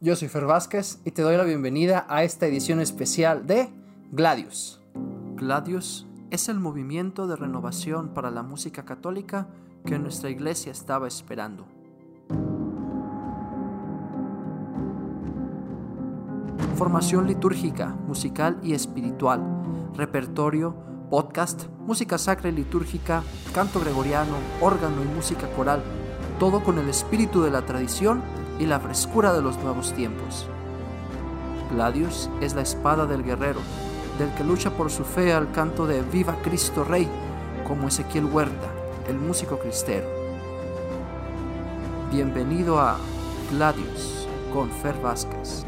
Yo soy Fer Vázquez y te doy la bienvenida a esta edición especial de Gladius. Gladius es el movimiento de renovación para la música católica que nuestra iglesia estaba esperando. Formación litúrgica, musical y espiritual, repertorio, podcast, música sacra y litúrgica, canto gregoriano, órgano y música coral, todo con el espíritu de la tradición y la frescura de los nuevos tiempos. Gladius es la espada del guerrero, del que lucha por su fe al canto de Viva Cristo Rey, como Ezequiel Huerta, el músico cristero. Bienvenido a Gladius con Fer Vázquez.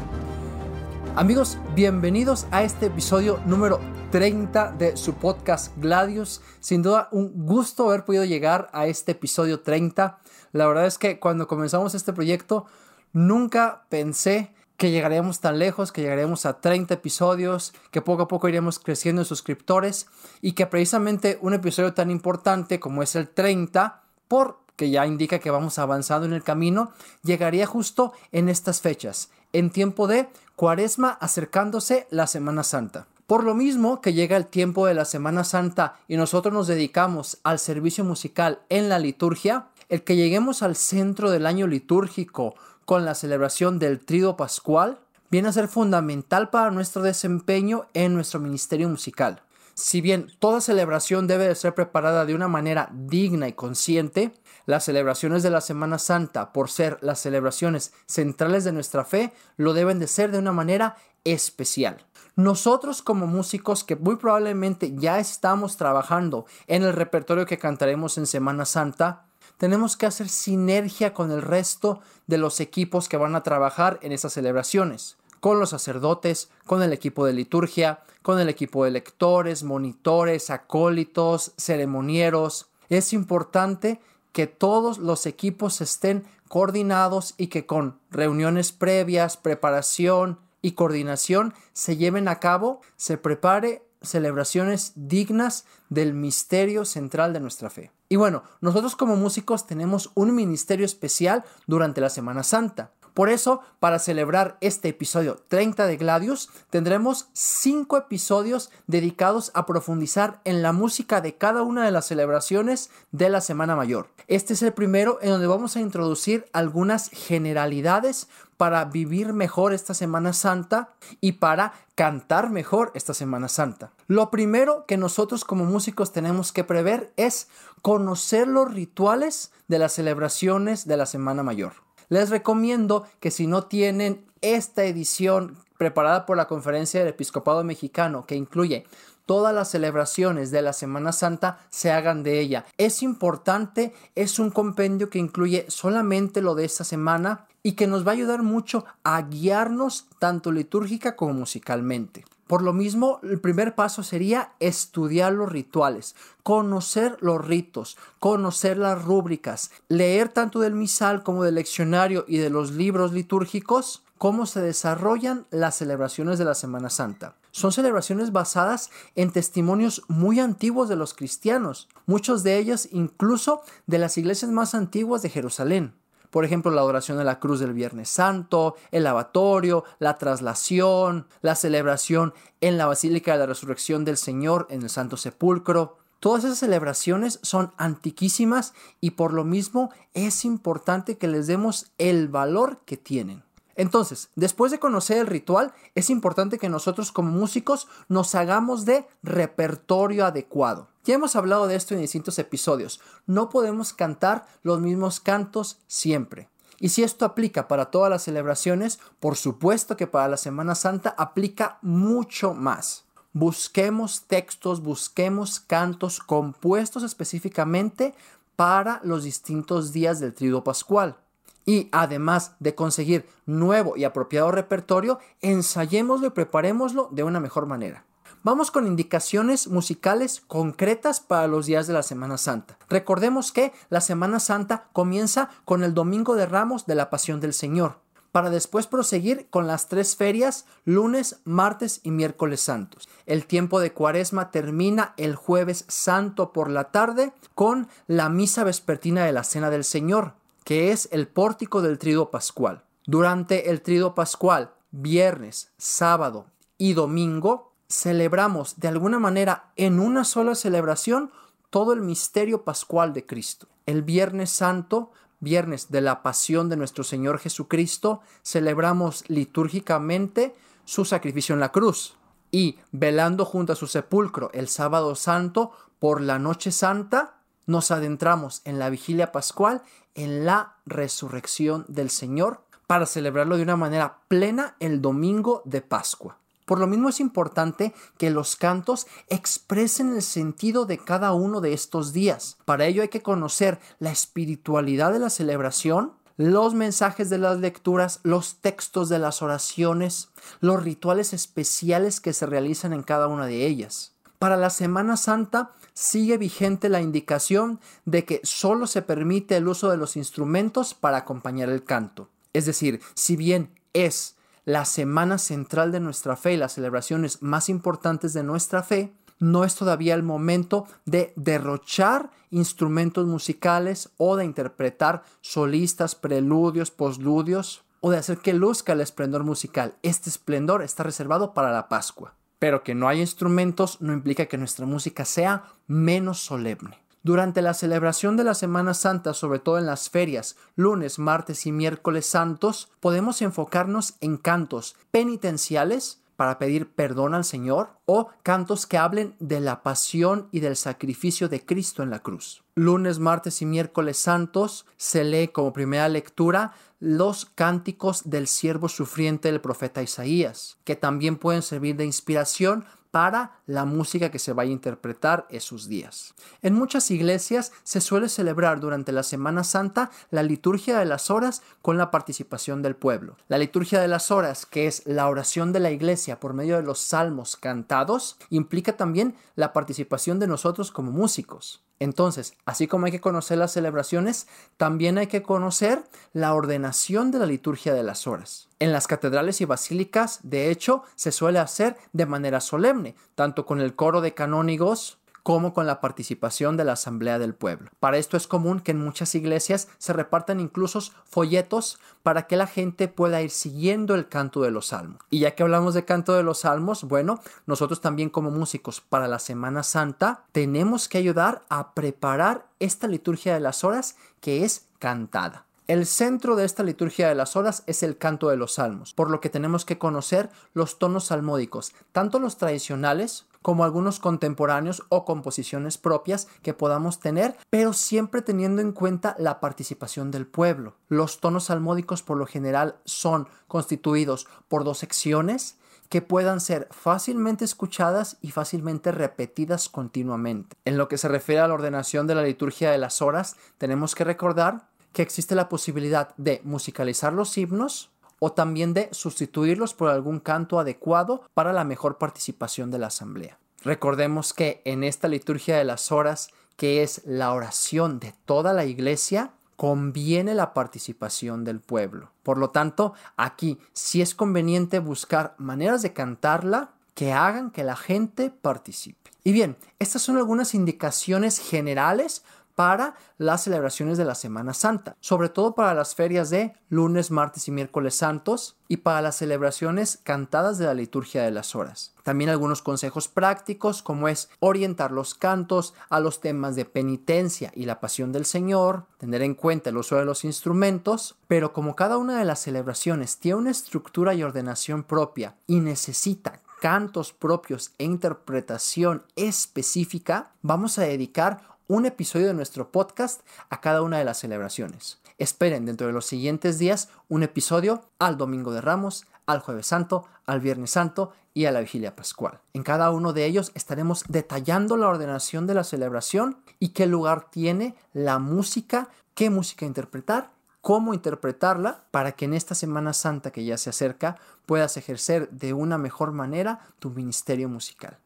Amigos, bienvenidos a este episodio número 30 de su podcast Gladius. Sin duda, un gusto haber podido llegar a este episodio 30. La verdad es que cuando comenzamos este proyecto, nunca pensé que llegaríamos tan lejos, que llegaríamos a 30 episodios, que poco a poco iríamos creciendo en suscriptores y que precisamente un episodio tan importante como es el 30, porque ya indica que vamos avanzando en el camino, llegaría justo en estas fechas, en tiempo de cuaresma acercándose la Semana Santa. Por lo mismo que llega el tiempo de la Semana Santa y nosotros nos dedicamos al servicio musical en la liturgia, el que lleguemos al centro del año litúrgico con la celebración del Trido Pascual viene a ser fundamental para nuestro desempeño en nuestro ministerio musical. Si bien toda celebración debe de ser preparada de una manera digna y consciente, las celebraciones de la Semana Santa, por ser las celebraciones centrales de nuestra fe, lo deben de ser de una manera especial. Nosotros como músicos que muy probablemente ya estamos trabajando en el repertorio que cantaremos en Semana Santa, tenemos que hacer sinergia con el resto de los equipos que van a trabajar en esas celebraciones, con los sacerdotes, con el equipo de liturgia, con el equipo de lectores, monitores, acólitos, ceremonieros. Es importante que todos los equipos estén coordinados y que con reuniones previas, preparación y coordinación se lleven a cabo, se prepare celebraciones dignas del misterio central de nuestra fe. Y bueno, nosotros como músicos tenemos un ministerio especial durante la Semana Santa. Por eso, para celebrar este episodio 30 de Gladius, tendremos 5 episodios dedicados a profundizar en la música de cada una de las celebraciones de la Semana Mayor. Este es el primero en donde vamos a introducir algunas generalidades para vivir mejor esta Semana Santa y para cantar mejor esta Semana Santa. Lo primero que nosotros como músicos tenemos que prever es conocer los rituales de las celebraciones de la Semana Mayor. Les recomiendo que si no tienen esta edición preparada por la Conferencia del Episcopado Mexicano, que incluye todas las celebraciones de la Semana Santa se hagan de ella. Es importante, es un compendio que incluye solamente lo de esta semana y que nos va a ayudar mucho a guiarnos tanto litúrgica como musicalmente. Por lo mismo, el primer paso sería estudiar los rituales, conocer los ritos, conocer las rúbricas, leer tanto del misal como del leccionario y de los libros litúrgicos, cómo se desarrollan las celebraciones de la Semana Santa. Son celebraciones basadas en testimonios muy antiguos de los cristianos, muchos de ellos incluso de las iglesias más antiguas de Jerusalén. Por ejemplo, la adoración de la cruz del Viernes Santo, el lavatorio, la traslación, la celebración en la Basílica de la Resurrección del Señor en el Santo Sepulcro. Todas esas celebraciones son antiquísimas y por lo mismo es importante que les demos el valor que tienen. Entonces, después de conocer el ritual, es importante que nosotros como músicos nos hagamos de repertorio adecuado. Ya hemos hablado de esto en distintos episodios. No podemos cantar los mismos cantos siempre. Y si esto aplica para todas las celebraciones, por supuesto que para la Semana Santa aplica mucho más. Busquemos textos, busquemos cantos compuestos específicamente para los distintos días del trido pascual. Y además de conseguir nuevo y apropiado repertorio, ensayémoslo y preparémoslo de una mejor manera. Vamos con indicaciones musicales concretas para los días de la Semana Santa. Recordemos que la Semana Santa comienza con el Domingo de Ramos de la Pasión del Señor, para después proseguir con las tres ferias lunes, martes y miércoles santos. El tiempo de cuaresma termina el jueves santo por la tarde con la misa vespertina de la Cena del Señor, que es el pórtico del trido pascual. Durante el trido pascual, viernes, sábado y domingo, celebramos de alguna manera en una sola celebración todo el misterio pascual de Cristo. El Viernes Santo, viernes de la pasión de nuestro Señor Jesucristo, celebramos litúrgicamente su sacrificio en la cruz. Y velando junto a su sepulcro el sábado santo, por la noche santa, nos adentramos en la vigilia pascual, en la resurrección del Señor, para celebrarlo de una manera plena el domingo de Pascua. Por lo mismo es importante que los cantos expresen el sentido de cada uno de estos días. Para ello hay que conocer la espiritualidad de la celebración, los mensajes de las lecturas, los textos de las oraciones, los rituales especiales que se realizan en cada una de ellas. Para la Semana Santa sigue vigente la indicación de que solo se permite el uso de los instrumentos para acompañar el canto. Es decir, si bien es la semana central de nuestra fe y las celebraciones más importantes de nuestra fe, no es todavía el momento de derrochar instrumentos musicales o de interpretar solistas, preludios, postludios o de hacer que luzca el esplendor musical. Este esplendor está reservado para la Pascua. Pero que no haya instrumentos no implica que nuestra música sea menos solemne. Durante la celebración de la Semana Santa, sobre todo en las ferias, lunes, martes y miércoles santos, podemos enfocarnos en cantos penitenciales para pedir perdón al Señor o cantos que hablen de la pasión y del sacrificio de Cristo en la cruz. Lunes, martes y miércoles santos se lee como primera lectura los cánticos del siervo sufriente del profeta Isaías, que también pueden servir de inspiración para la música que se vaya a interpretar esos días. En muchas iglesias se suele celebrar durante la Semana Santa la liturgia de las horas con la participación del pueblo. La liturgia de las horas, que es la oración de la iglesia por medio de los salmos cantados, implica también la participación de nosotros como músicos. Entonces, así como hay que conocer las celebraciones, también hay que conocer la ordenación de la liturgia de las horas. En las catedrales y basílicas, de hecho, se suele hacer de manera solemne, tanto con el coro de canónigos como con la participación de la Asamblea del Pueblo. Para esto es común que en muchas iglesias se repartan incluso folletos para que la gente pueda ir siguiendo el canto de los salmos. Y ya que hablamos de canto de los salmos, bueno, nosotros también como músicos para la Semana Santa tenemos que ayudar a preparar esta liturgia de las horas que es cantada. El centro de esta liturgia de las horas es el canto de los salmos, por lo que tenemos que conocer los tonos salmódicos, tanto los tradicionales como algunos contemporáneos o composiciones propias que podamos tener, pero siempre teniendo en cuenta la participación del pueblo. Los tonos salmódicos por lo general son constituidos por dos secciones que puedan ser fácilmente escuchadas y fácilmente repetidas continuamente. En lo que se refiere a la ordenación de la liturgia de las horas, tenemos que recordar que existe la posibilidad de musicalizar los himnos o también de sustituirlos por algún canto adecuado para la mejor participación de la asamblea. Recordemos que en esta liturgia de las horas, que es la oración de toda la iglesia, conviene la participación del pueblo. Por lo tanto, aquí sí es conveniente buscar maneras de cantarla que hagan que la gente participe. Y bien, estas son algunas indicaciones generales para las celebraciones de la Semana Santa, sobre todo para las ferias de lunes, martes y miércoles santos y para las celebraciones cantadas de la liturgia de las horas. También algunos consejos prácticos como es orientar los cantos a los temas de penitencia y la pasión del Señor, tener en cuenta el uso de los instrumentos, pero como cada una de las celebraciones tiene una estructura y ordenación propia y necesita cantos propios e interpretación específica, vamos a dedicar un episodio de nuestro podcast a cada una de las celebraciones. Esperen dentro de los siguientes días un episodio al Domingo de Ramos, al Jueves Santo, al Viernes Santo y a la Vigilia Pascual. En cada uno de ellos estaremos detallando la ordenación de la celebración y qué lugar tiene la música, qué música interpretar, cómo interpretarla para que en esta Semana Santa que ya se acerca puedas ejercer de una mejor manera tu ministerio musical.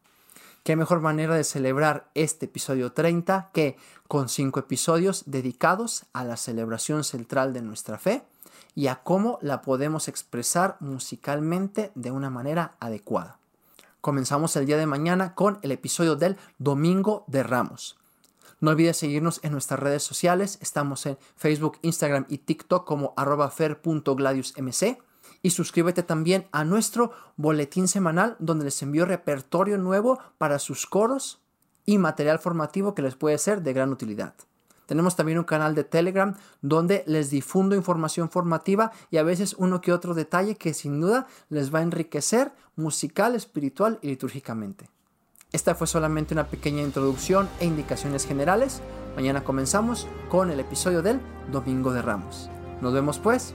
Qué mejor manera de celebrar este episodio 30 que con cinco episodios dedicados a la celebración central de nuestra fe y a cómo la podemos expresar musicalmente de una manera adecuada. Comenzamos el día de mañana con el episodio del Domingo de Ramos. No olvides seguirnos en nuestras redes sociales. Estamos en Facebook, Instagram y TikTok como arroba fer.gladiusmc. Y suscríbete también a nuestro boletín semanal donde les envío repertorio nuevo para sus coros y material formativo que les puede ser de gran utilidad. Tenemos también un canal de Telegram donde les difundo información formativa y a veces uno que otro detalle que sin duda les va a enriquecer musical, espiritual y litúrgicamente. Esta fue solamente una pequeña introducción e indicaciones generales. Mañana comenzamos con el episodio del Domingo de Ramos. Nos vemos pues